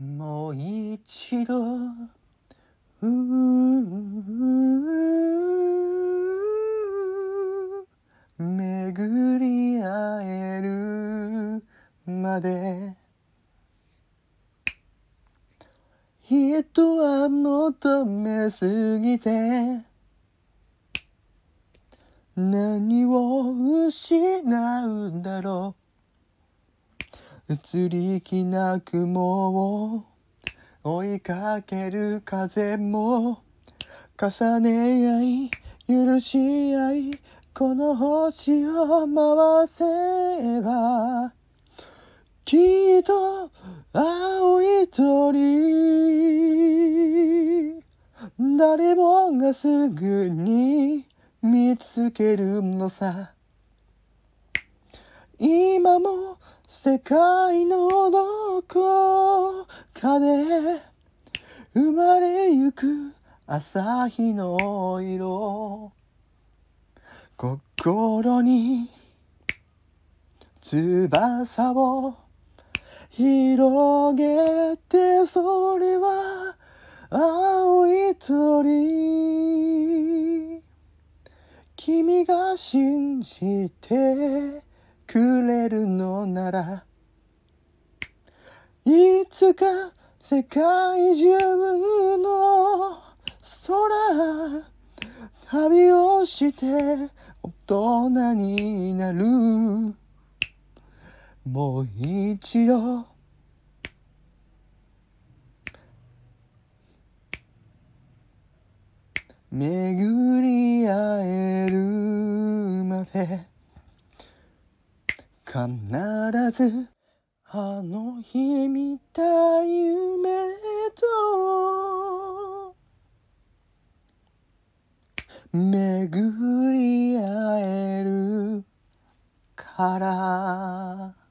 もう一度。うー巡り会えるまで。人は求めすぎて。何を失うんだろう。移り気な雲を追いかける風も重ね合い許し合いこの星を回せばきっと青い鳥誰もがすぐに見つけるのさ。今も世界のどこかで生まれゆく朝日の色。心に翼を広げてそれは青い鳥。君が信じてくれるのならいつか世界中の空旅をして大人になる。もう一度巡り会えるまで。必ずあの日見た夢と巡り会えるから。